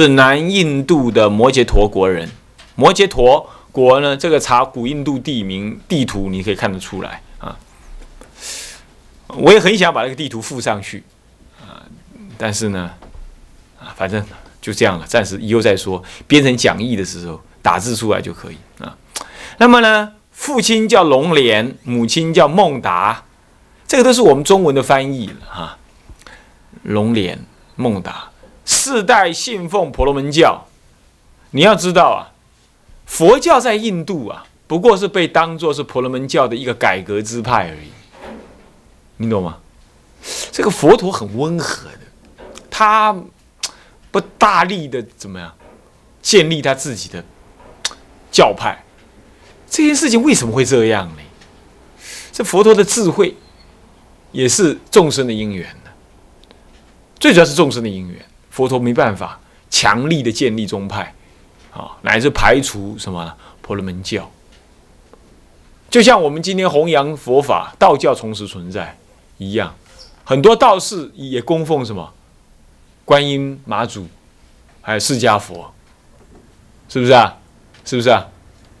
是南印度的摩羯陀国人。摩羯陀国呢，这个查古印度地名地图，你可以看得出来啊。我也很想把那个地图附上去啊，但是呢，啊，反正就这样了，暂时以后再说。编成讲义的时候打字出来就可以啊。那么呢，父亲叫龙莲，母亲叫孟达，这个都是我们中文的翻译了哈。龙莲、孟达，世代信奉婆罗门教。你要知道啊，佛教在印度啊，不过是被当作是婆罗门教的一个改革支派而已。你懂吗？这个佛陀很温和的，他不大力的怎么样建立他自己的教派。这件事情为什么会这样呢？这佛陀的智慧也是众生的因缘的，最主要是众生的因缘。佛陀没办法强力的建立宗派啊，乃至排除什么婆罗门教。就像我们今天弘扬佛法，道教同时存在。一样，很多道士也供奉什么观音妈祖，还有释迦佛，是不是啊？是不是啊？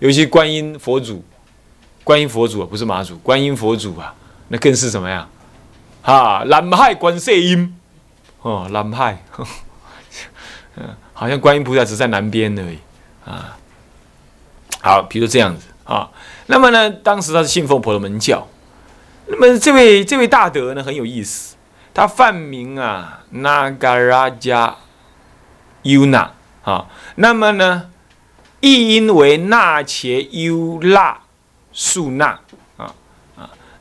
尤其观音佛祖，观音佛祖啊，不是妈祖，观音佛祖啊，那更是什么呀？啊，南海观世音，哦，南派，嗯，好像观音菩萨只在南边而已。啊。好，比如这样子。啊，那么呢，当时他是信奉婆罗门教。那么这位这位大德呢很有意思，他梵名啊，Nagaraja Yuna 啊，那么呢译音为那切优那素那，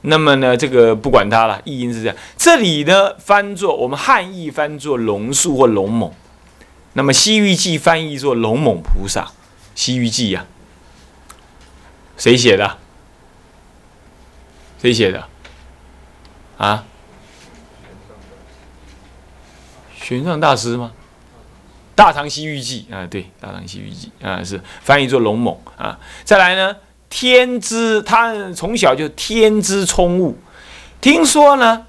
那么呢这个不管他了，译音是这样。这里呢翻作我们汉译翻作龙树或龙猛，那么西域记翻译作龙猛菩萨，西域记呀，谁写的？谁写的？啊，玄奘大师吗？《大唐西域记》啊，对，《大唐西域记》啊是翻译作龙猛啊。再来呢，天资他从小就天资聪悟。听说呢，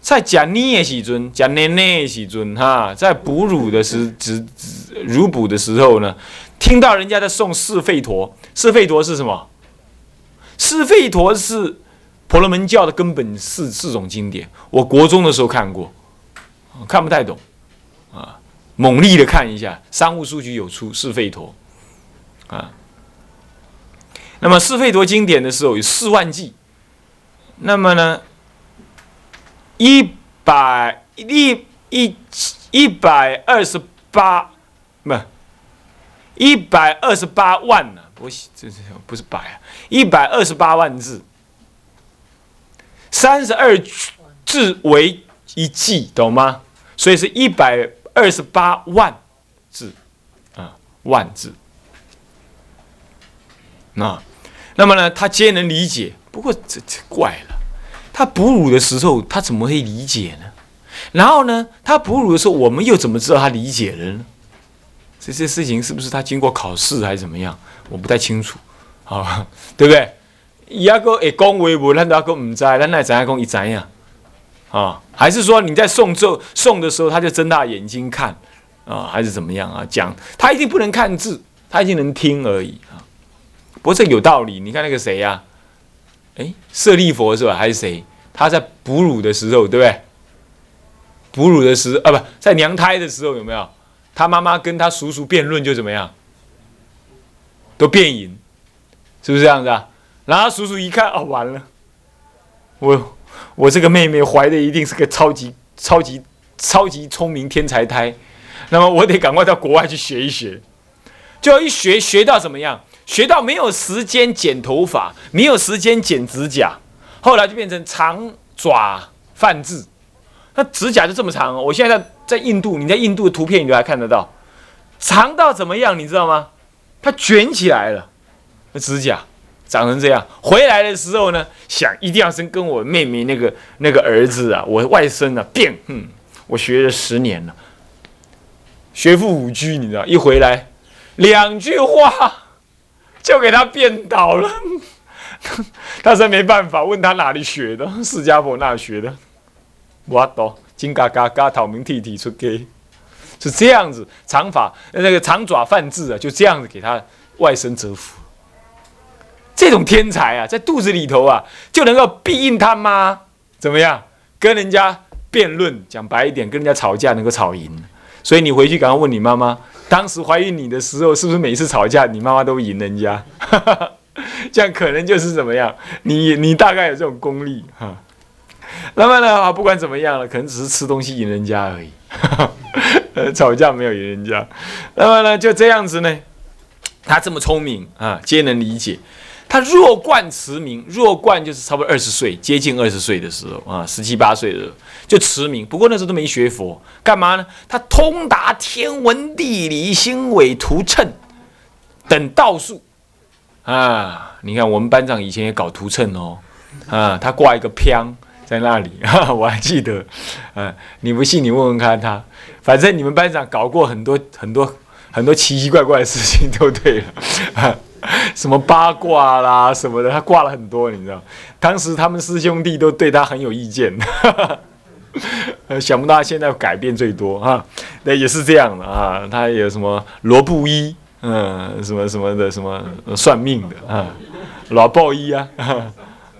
在讲涅喜尊、讲涅涅喜尊哈，在哺乳的时、乳哺的时候呢，听到人家在诵四吠陀。四吠陀是什么？四吠陀是。婆罗门教的根本四四种经典，我国中的时候看过，看不太懂，啊，猛力的看一下，商务书局有出《四吠陀》，啊，那么《四吠陀》经典的时候有四万计，那么呢，一百一一一百二十八，不，一百二十八万呢？不，这这不是百啊，一百二十八万字。三十二字为一计，懂吗？所以是一百二十八万字，啊，万字。那，那么呢，他皆能理解。不过这这怪了，他哺乳的时候，他怎么会理解呢？然后呢，他哺乳的时候，我们又怎么知道他理解了呢？这些事情是不是他经过考试还是怎么样？我不太清楚，啊，对不对？伊阿个会讲话无，咱阿个唔知，咱奈知阿讲伊知呀？啊，还是说你在送咒送的时候，他就睁大眼睛看啊，还是怎么样啊？讲他一定不能看字，他一定能听而已。不过这有道理，你看那个谁呀？哎，舍利佛是吧？还是谁？他在哺乳的时候，对不对？哺乳的时啊，不在娘胎的时候有没有？他妈妈跟他叔叔辩论就怎么样？都变赢，是不是这样子啊？然后叔叔一看，哦，完了，我我这个妹妹怀的一定是个超级超级超级聪明天才胎，那么我得赶快到国外去学一学，就一学学到怎么样？学到没有时间剪头发，没有时间剪指甲，后来就变成长爪泛字，那指甲就这么长。我现在在印度，你在印度的图片你都还看得到，长到怎么样？你知道吗？它卷起来了，那指甲。长成这样，回来的时候呢，想一定要生跟我妹妹那个那个儿子啊，我外甥啊变，嗯，我学了十年了，学富五居，你知道，一回来两句话就给他变倒了，他说没办法，问他哪里学的，释迦佛那学的，我懂，金嘎嘎嘎讨名剃剃出给，是这样子，长发那个长爪犯智啊，就这样子给他外甥折服。这种天才啊，在肚子里头啊，就能够庇应他妈，怎么样？跟人家辩论，讲白一点，跟人家吵架能够吵赢。所以你回去赶快问你妈妈，当时怀疑你的时候，是不是每次吵架你妈妈都赢人家？这样可能就是怎么样？你你大概有这种功力哈。那么呢，不管怎么样了，可能只是吃东西赢人家而已。呃，吵架没有赢人家。那么呢，就这样子呢，他这么聪明啊，皆能理解。他弱冠驰名，弱冠就是差不多二十岁，接近二十岁的时候啊，十七八岁的时候就驰名。不过那时候都没学佛，干嘛呢？他通达天文地理、星纬图称等道术啊。你看我们班长以前也搞图称哦，啊，他挂一个偏在那里，我还记得。嗯，你不信你问问看他，反正你们班长搞过很多很多很多奇奇怪怪的事情，都对了。什么八卦啦什么的，他挂了很多，你知道？当时他们师兄弟都对他很有意见，想不到他现在改变最多哈。那也是这样的啊，他有什么罗布衣，嗯，什么什么的，什么算命的啊，罗布衣啊，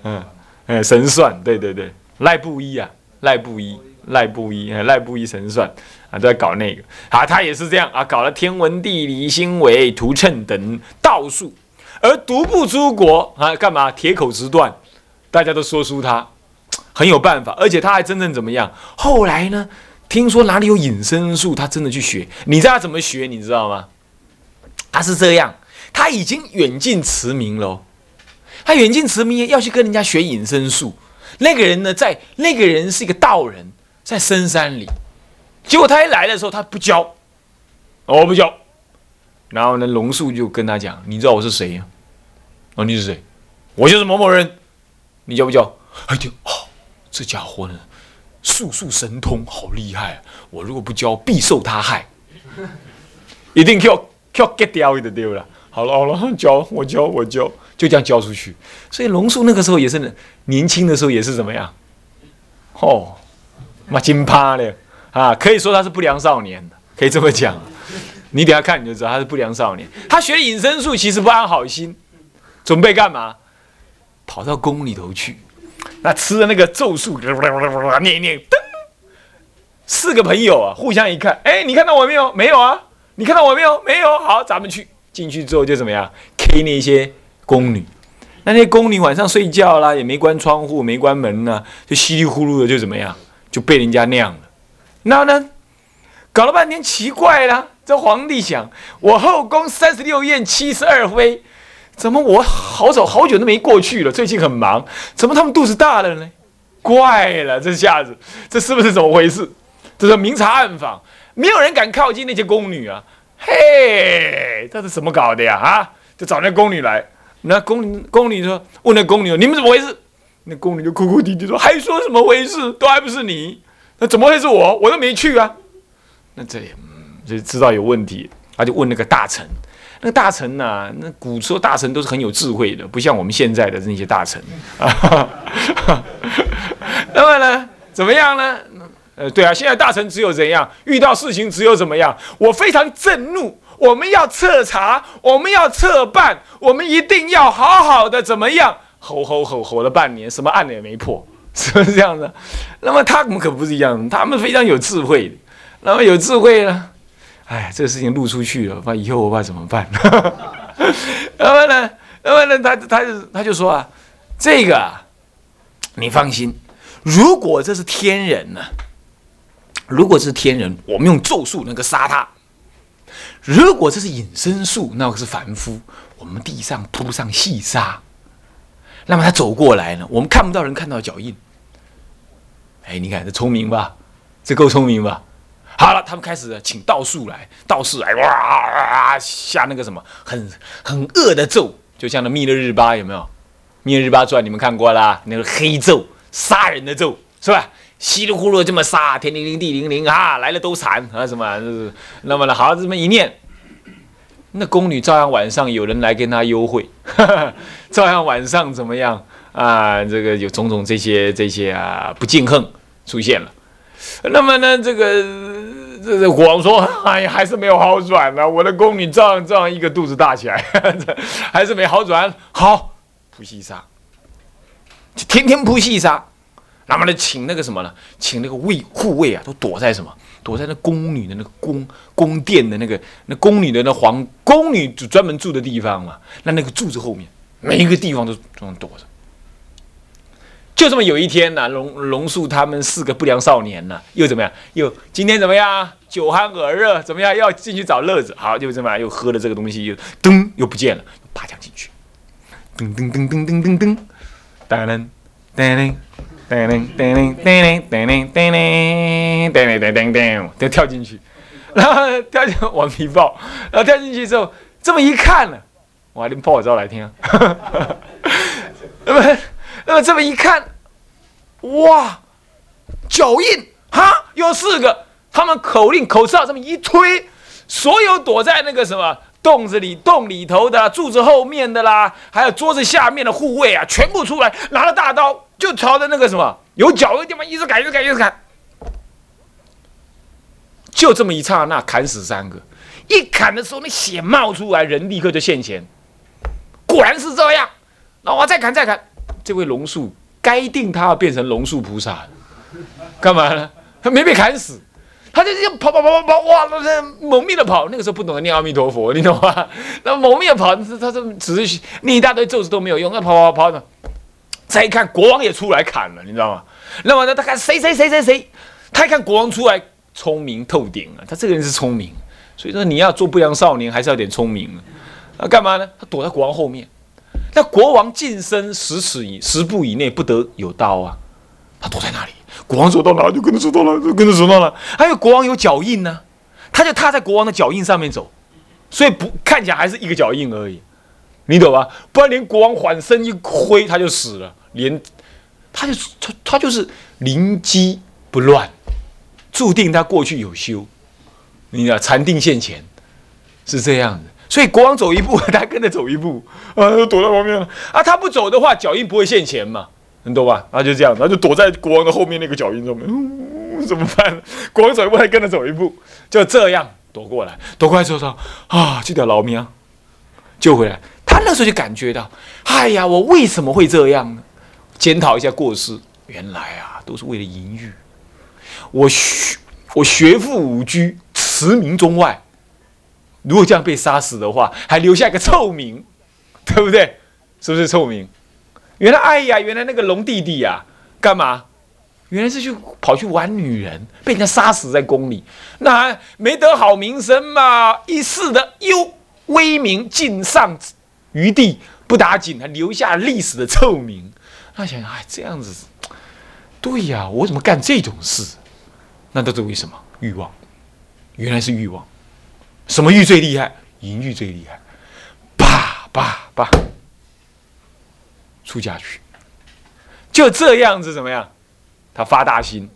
嗯，哎，神算，对对对，赖布衣啊，赖布衣，赖布衣，赖布衣神算。啊，都在搞那个啊，他也是这样啊，搞了天文地理、星纬图称等道术，而独步出国啊，干嘛？铁口直断，大家都说出他很有办法，而且他还真正怎么样？后来呢，听说哪里有隐身术，他真的去学。你知道他怎么学？你知道吗？他是这样，他已经远近驰名喽。他远近驰名要去跟人家学隐身术。那个人呢，在那个人是一个道人，在深山里。结果他一来的时候，他不教，我不教。然后呢，龙树就跟他讲：“你知道我是谁呀？哦，你是谁？我就是某某人。你教不教？哎呦，哦，这家伙呢，术术神通，好厉害！我如果不教，必受他害，一定 Q Q get 掉的丢了。好了好了，教我教我教，就这样教出去。所以龙树那个时候也是年轻的时候，也是怎么样？哦，妈金趴的。”啊，可以说他是不良少年，可以这么讲。你等下看你就知道他是不良少年。他学隐身术其实不安好心，准备干嘛？跑到宫里头去，那吃的那个咒术，念念噔。四个朋友啊，互相一看，哎，你看到我没有？没有啊。你看到我没有？没有。好，咱们去。进去之后就怎么样？K 那些宫女，那些宫女晚上睡觉啦，也没关窗户，没关门呢，就稀里呼噜的就怎么样？就被人家那样了。然后呢，搞了半天奇怪了。这皇帝想，我后宫三十六宴七十二妃，怎么我好早好久都没过去了？最近很忙，怎么他们肚子大了呢？怪了，这下子这是不是怎么回事？这是明察暗访，没有人敢靠近那些宫女啊！嘿，这是怎么搞的呀？啊，就找那宫女来。那宫宫女说：“问那宫女，你们怎么回事？”那宫女就哭哭啼啼说：“还说什么回事？都还不是你。”那怎么会是我？我都没去啊！那这也就知道有问题，他就问那个大臣。那个大臣呢？那古时候大臣都是很有智慧的，不像我们现在的那些大臣啊。那么呢？怎么样呢？呃，对啊，现在大臣只有怎样？遇到事情只有怎么样？我非常震怒，我们要彻查，我们要彻办，我们一定要好好的怎么样？吼吼吼吼了半年，什么案也没破。是不是这样的？那么他们可不是一样的，他们非常有智慧。那么有智慧呢？哎，这个事情露出去了，怕以后我怕怎么办？那么呢？那么呢？他他就他就说啊，这个，你放心，如果这是天人呢，如果是天人，我们用咒术能够杀他；如果这是隐身术，那个是凡夫，我们地上铺上细沙，那么他走过来呢，我们看不到人看到脚印。哎，你看这聪明吧？这够聪明吧？好了，他们开始请道术来，道士来哇下那个什么很很恶的咒，就像那密勒日巴有没有？密勒日巴传你们看过啦？那个黑咒，杀人的咒是吧？稀里呼噜这么杀，天灵灵地灵灵啊，来了都惨啊什么？那么呢，好这么一念，那宫女照样晚上有人来跟她幽会，照样晚上怎么样？啊，这个有种种这些这些啊不敬横出现了，那么呢，这个这这国王说：“哎呀，还是没有好转呢。我的宫女照样这样一个肚子大起来，还是没好转。好，铺细沙，就天天铺细沙。那么呢，请那个什么呢？请那个卫护卫啊，都躲在什么？躲在那宫女的那个宫宫殿的那个那宫女的那皇宫女就专门住的地方嘛。那那个柱子后面，每一个地方都都躲着。”就这么有一天呢，龙龙树他们四个不良少年呢，又怎么样？又今天怎么样？酒酣耳热，怎么样？要进去找乐子。好，就这么，又喝了这个东西，又噔，又不见了，爬墙进去，噔噔噔噔噔噔噔，噔噔噔噔噔噔噔噔噔噔噔噔噔噔噔，就跳进去，然后跳进往皮抱，然后跳进去之后，这么一看呢，我还连破招来听啊，那么。那么这么一看，哇，脚印哈，有四个。他们口令口哨这么一推，所有躲在那个什么洞子里、洞里头的、柱子后面的啦，还有桌子下面的护卫啊，全部出来，拿着大刀就朝着那个什么有脚的地方一直砍、一直砍、一直砍。就这么一刹那，砍死三个。一砍的时候，那血冒出来，人立刻就现前。果然是这样。那我再砍，再砍。这位龙树该定他要变成龙树菩萨，干嘛呢？他没被砍死，他就这样跑跑跑跑跑，哇，那猛命的跑。那个时候不懂得念阿弥陀佛，你懂吗？那猛命的跑，他他这只是念一大堆咒子都没有用，那跑跑跑的。再一看，国王也出来砍了，你知道吗？那么呢，他看谁谁谁谁谁，他一看国王出来，聪明透顶啊！他这个人是聪明，所以说你要做不良少年，还是要点聪明啊？干嘛呢？他躲在国王后面。那国王近身十尺以十步以内不得有刀啊！他躲在哪里？国王走到哪就跟着走到哪，就跟着走到哪。还有国王有脚印呢，他就踏在国王的脚印上面走，所以不看起来还是一个脚印而已，你懂吧？不然连国王缓身一挥他就死了，连他就他他就是灵机不乱，注定他过去有修，你道禅定现前是这样的。所以国王走一步，他跟着走一步，啊，躲在旁边了。啊，他不走的话，脚印不会现前嘛，你懂吧？然后就这样，他就躲在国王的后面那个脚印上面。怎么办？国王走一步，他跟着走一步，就这样躲过来。躲过来之后说：“啊，这条老命啊救回来。”他那时候就感觉到：“哎呀，我为什么会这样呢？”检讨一下过失，原来啊，都是为了淫欲。我学我学富五车，驰名中外。如果这样被杀死的话，还留下一个臭名，对不对？是不是臭名？原来，哎呀，原来那个龙弟弟呀，干嘛？原来是去跑去玩女人，被人家杀死在宫里，那没得好名声嘛！一世的优威名尽丧余地，不打紧，还留下历史的臭名。他想想，哎，这样子，对呀，我怎么干这种事？那都是为什么？欲望，原来是欲望。什么欲最厉害？淫欲最厉害，叭叭叭，出家去，就这样子怎么样？他发大心，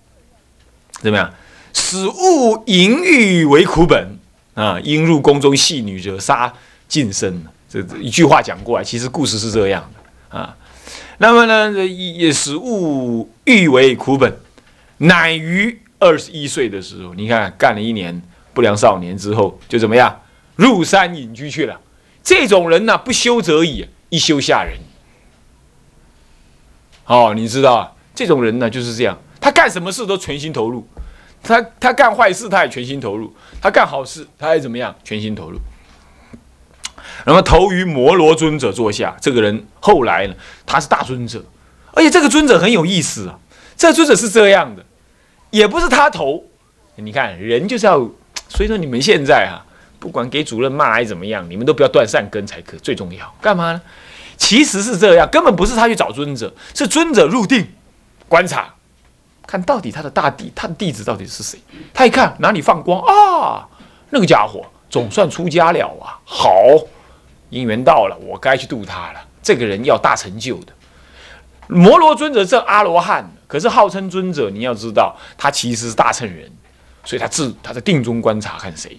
怎么样？使物淫欲为苦本啊！因入宫中戏女者，杀尽身。这一句话讲过来，其实故事是这样的啊。那么呢，也使物欲为苦本，乃于二十一岁的时候，你看干了一年。不良少年之后就怎么样？入山隐居去了。这种人呢，不修则已，一修吓人。哦，你知道？这种人呢就是这样，他干什么事都全心投入。他他干坏事他也全心投入，他干好事他也怎么样？全心投入。那么投于摩罗尊者坐下，这个人后来呢，他是大尊者，而且这个尊者很有意思啊。这尊者是这样的，也不是他投。你看人就是要。所以说你们现在哈，不管给主任骂还是怎么样，你们都不要断善根才可最重要。干嘛呢？其实是这样，根本不是他去找尊者，是尊者入定观察，看到底他的大弟，他的弟子到底是谁。他一看哪里放光啊，那个家伙总算出家了啊！好，因缘到了，我该去度他了。这个人要大成就的，摩罗尊者正阿罗汉，可是号称尊者，你要知道他其实是大乘人。所以他自他在定中观察看谁，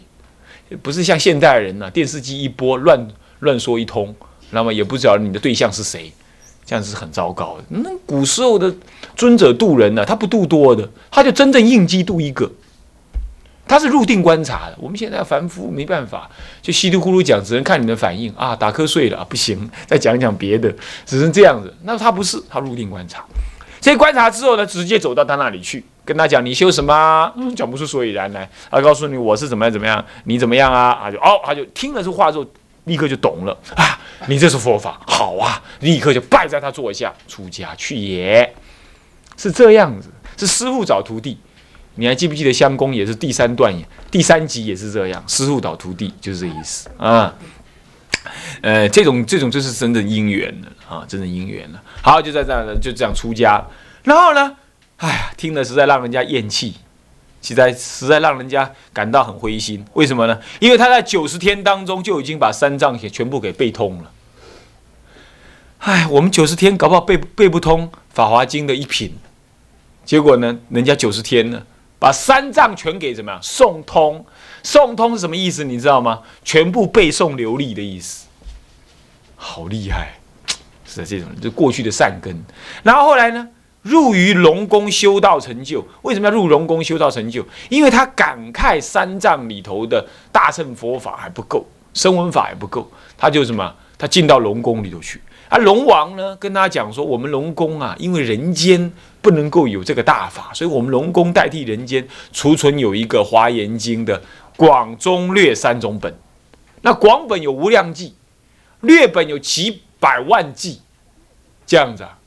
不是像现代人呢，电视机一播乱乱说一通，那么也不知道你的对象是谁，这样子是很糟糕的。那古时候的尊者渡人呢，他不渡多的，他就真正应机渡一个。他是入定观察的。我们现在凡夫没办法，就稀里糊涂讲，只能看你的反应啊，打瞌睡了不行，再讲讲别的，只能这样子。那他不是，他入定观察。这观察之后呢，直接走到他那里去，跟他讲你修什么？嗯，讲不出所以然来。他告诉你我是怎么样怎么样，你怎么样啊？他就哦，他就听了这话之后，立刻就懂了啊！你这是佛法，好啊！立刻就拜在他座下，出家去也。是这样子，是师傅找徒弟。你还记不记得相公也是第三段，第三集也是这样，师傅导徒弟就是这意思啊。呃，这种这种就是真的姻缘了啊，真的姻缘了。好，就在这样，就这样出家。然后呢，哎呀，听了实在让人家厌弃，实在实在让人家感到很灰心。为什么呢？因为他在九十天当中就已经把三藏给全部给背通了。哎，我们九十天搞不好背背不通《法华经》的一品，结果呢，人家九十天呢，把三藏全给怎么样诵通？诵通是什么意思？你知道吗？全部背诵流利的意思。好厉害，是这种，就过去的善根。然后后来呢，入于龙宫修道成就。为什么要入龙宫修道成就？因为他感慨三藏里头的大乘佛法还不够，声闻法还不够，他就什么？他进到龙宫里头去。而龙王呢，跟他讲说：“我们龙宫啊，因为人间不能够有这个大法，所以我们龙宫代替人间储存有一个《华严经》的广、中、略三种本。那广本有无量计，略本有几百万计，这样子啊，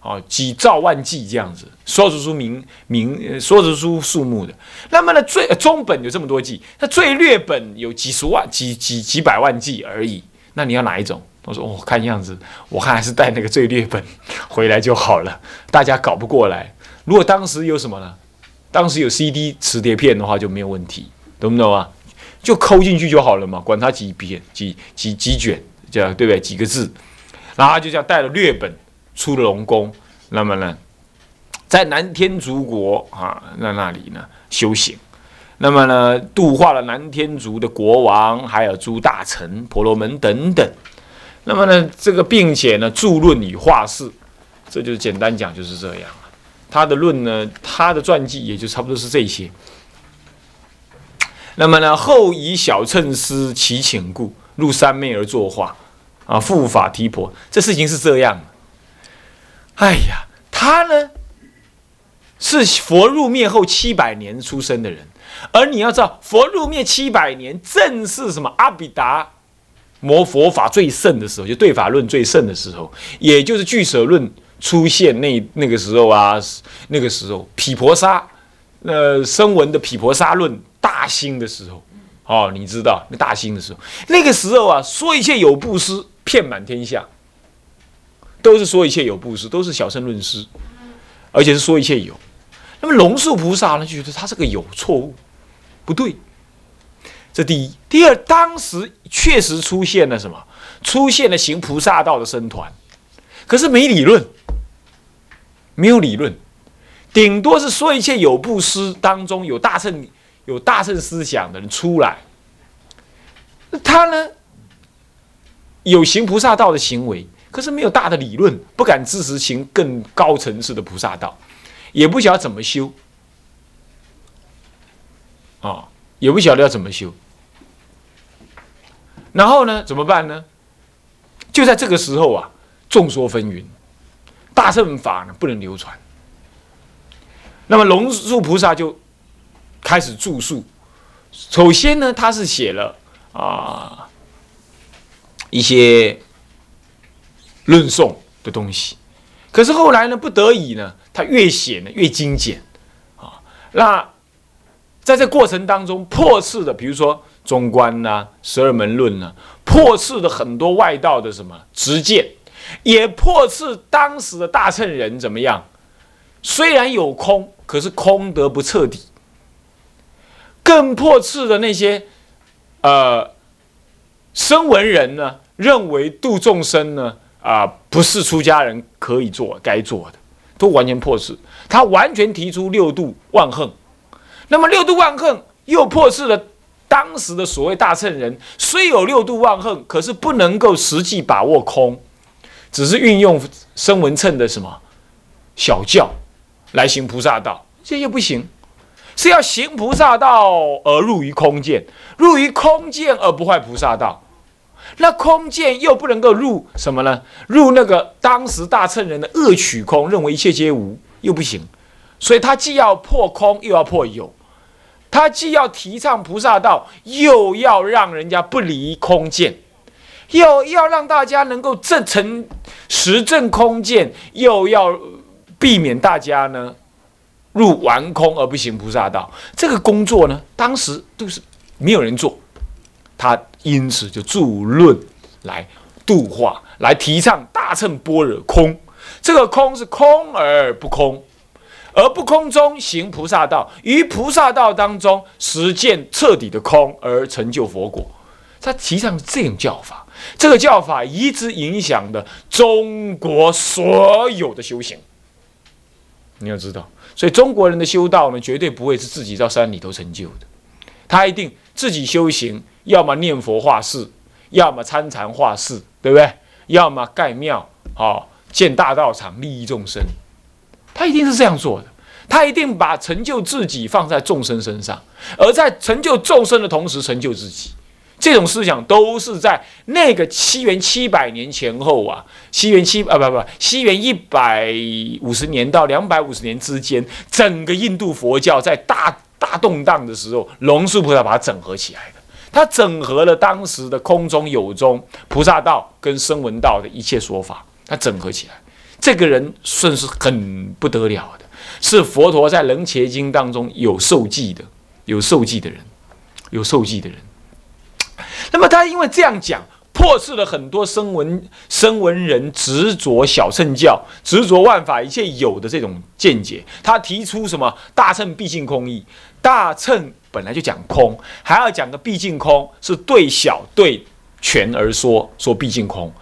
哦，几兆万计这样子，说得出名名，说得出数目的。那么呢，最中本有这么多计，那最略本有几十万、几几几百万计而已。那你要哪一种？”我说：“哦，看样子，我看还是带那个最劣本回来就好了。大家搞不过来。如果当时有什么呢？当时有 CD 磁碟片的话就没有问题，懂不懂啊？就抠进去就好了嘛，管它几笔、几几几卷，这样对不对？几个字，然后就这样带了劣本出了龙宫。那么呢，在南天竺国啊，在那里呢修行。那么呢，度化了南天竺的国王，还有诸大臣、婆罗门等等。”那么呢，这个并且呢，著论与画事，这就是简单讲就是这样他的论呢，他的传记也就差不多是这些。那么呢，后以小乘师其请故，入三昧而作画，啊，复法提婆，这事情是这样的。哎呀，他呢是佛入灭后七百年出生的人，而你要知道，佛入灭七百年正是什么阿比达。摩佛法最盛的时候，就对法论最盛的时候，也就是俱舍论出现那那个时候啊，那个时候毗婆沙，呃，声闻的毗婆沙论大兴的时候，哦，你知道那大兴的时候，那个时候啊，说一切有布施，遍满天下，都是说一切有布施，都是小乘论师，而且是说一切有。那么龙树菩萨呢，就觉得他这个有错误，不对。这第一，第二，当时确实出现了什么？出现了行菩萨道的僧团，可是没理论，没有理论，顶多是说一切有布施当中有大乘有大乘思想的人出来，他呢有行菩萨道的行为，可是没有大的理论，不敢支持行更高层次的菩萨道，也不晓得怎么修，啊，也不晓得要怎么修。然后呢？怎么办呢？就在这个时候啊，众说纷纭，大乘法呢不能流传。那么龙树菩萨就开始著述。首先呢，他是写了啊一些论颂的东西。可是后来呢，不得已呢，他越写呢越精简啊。那在这过程当中，破斥的，比如说。中观呐，十二门论呐，破斥的很多外道的什么直见，也破斥当时的大乘人怎么样？虽然有空，可是空得不彻底。更破斥的那些呃声闻人呢，认为度众生呢啊，不是出家人可以做该做的，都完全破斥。他完全提出六度万恨，那么六度万恨又破斥了。当时的所谓大乘人虽有六度万恨，可是不能够实际把握空，只是运用声闻乘的什么小教来行菩萨道，这也不行。是要行菩萨道而入于空见，入于空见而不坏菩萨道。那空见又不能够入什么呢？入那个当时大乘人的恶取空，认为一切皆无，又不行。所以他既要破空，又要破有。他既要提倡菩萨道，又要让人家不离空见，又要让大家能够证成实证空见，又要避免大家呢入完空而不行菩萨道。这个工作呢，当时都是没有人做，他因此就著论来度化，来提倡大乘般若空。这个空是空而不空。而不空中行菩萨道，于菩萨道当中实践彻底的空，而成就佛果。他提倡这种教法，这个教法一直影响的中国所有的修行。你要知道，所以中国人的修道呢，绝对不会是自己到山里头成就的，他一定自己修行，要么念佛化世，要么参禅化世，对不对？要么盖庙，好建大道场，利益众生。他一定是这样做的，他一定把成就自己放在众生身上，而在成就众生的同时成就自己。这种思想都是在那个西元七百年前后啊，西元七啊不不，西元一百五十年到两百五十年之间，整个印度佛教在大大动荡的时候，龙树菩萨把它整合起来的。他整合了当时的空中有中菩萨道跟声闻道的一切说法，他整合起来。这个人算是很不得了的，是佛陀在《楞伽经》当中有受记的，有受记的人，有受记的人。那么他因为这样讲，破斥了很多声闻声闻人执着小乘教、执着万法一切有的这种见解。他提出什么大乘毕竟空义？大乘本来就讲空，还要讲个毕竟空，是对小对全而说，说毕竟空，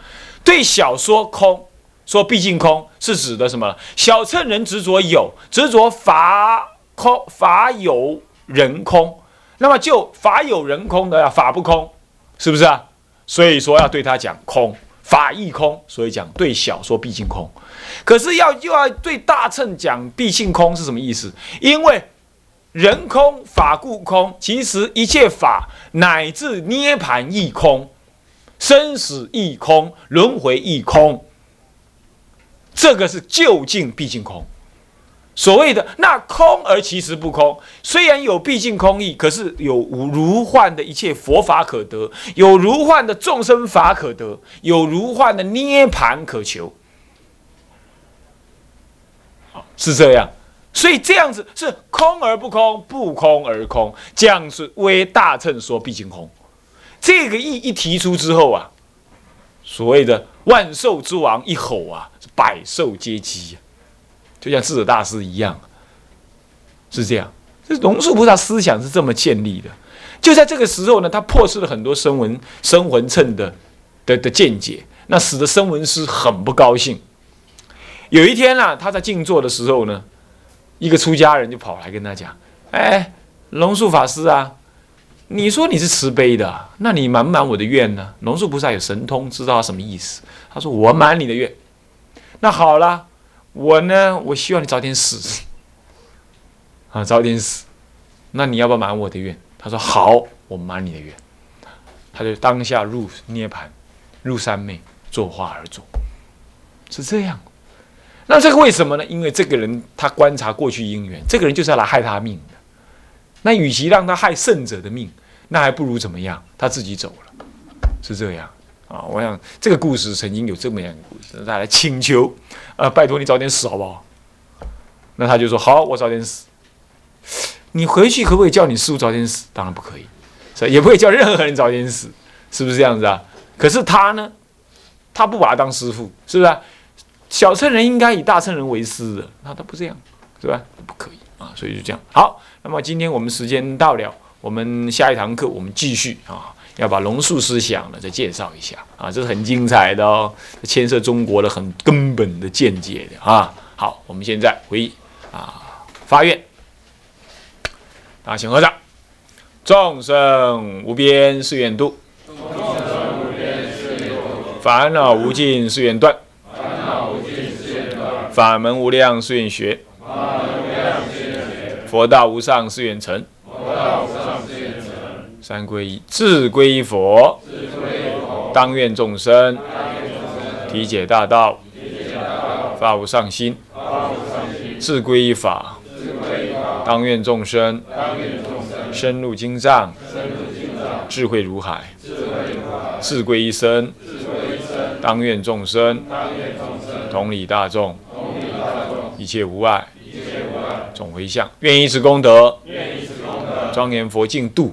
对小说空。说毕竟空是指的什么？小乘人执着有，执着法空，法有人空。那么就法有人空的呀法不空，是不是啊？所以说要对他讲空，法亦空。所以讲对小说毕竟空，可是要又要对大乘讲毕竟空是什么意思？因为人空法故空，其实一切法乃至涅盘亦空，生死亦空，轮回亦空。这个是究竟毕竟空，所谓的那空而其实不空，虽然有毕竟空义，可是有如幻的一切佛法可得，有如幻的众生法可得，有如幻的涅盘可求。是这样，所以这样子是空而不空，不空而空，这样是为大乘说毕竟空。这个义一提出之后啊，所谓的万兽之王一吼啊。百兽皆击，就像智者大师一样，是这样。这龙树菩萨思想是这么建立的。就在这个时候呢，他破斥了很多声闻、声闻称的的的见解，那使得声闻师很不高兴。有一天啊，他在静坐的时候呢，一个出家人就跑来跟他讲：“哎，龙树法师啊，你说你是慈悲的，那你满不满我的愿呢？”龙树菩萨有神通，知道他什么意思。他说：“我满你的愿。”那好了，我呢？我希望你早点死，啊，早点死。那你要不要满我的愿？他说好，我满你的愿。他就当下入涅盘，入三昧，作化而坐，是这样。那这个为什么呢？因为这个人他观察过去因缘，这个人就是要来害他命的。那与其让他害圣者的命，那还不如怎么样？他自己走了，是这样。啊，我想这个故事曾经有这么样一个故事，他来请求，呃，拜托你早点死好不好？那他就说好，我早点死。你回去可不可以叫你师傅早点死？当然不可以，是也不会叫任何人早点死，是不是这样子啊？可是他呢，他不把他当师傅，是不是？小乘人应该以大乘人为师的，那他不这样，是吧？不可以啊，所以就这样。好，那么今天我们时间到了，我们下一堂课我们继续啊。要把龙树思想呢再介绍一下啊，这是很精彩的哦，牵涉中国的很根本的见解的啊。好，我们现在回啊发愿，大请合掌，众生无边誓愿度，烦恼无尽誓愿断，法门无量誓愿学，佛道无上誓愿成佛道。三皈依，自皈依佛，当愿众生体解大道，发无上心；自皈依法，当愿众生深入经藏，智慧如海；自皈依身，当愿众生同理大众，一切无碍，总回向，愿以此功德，庄严佛净土。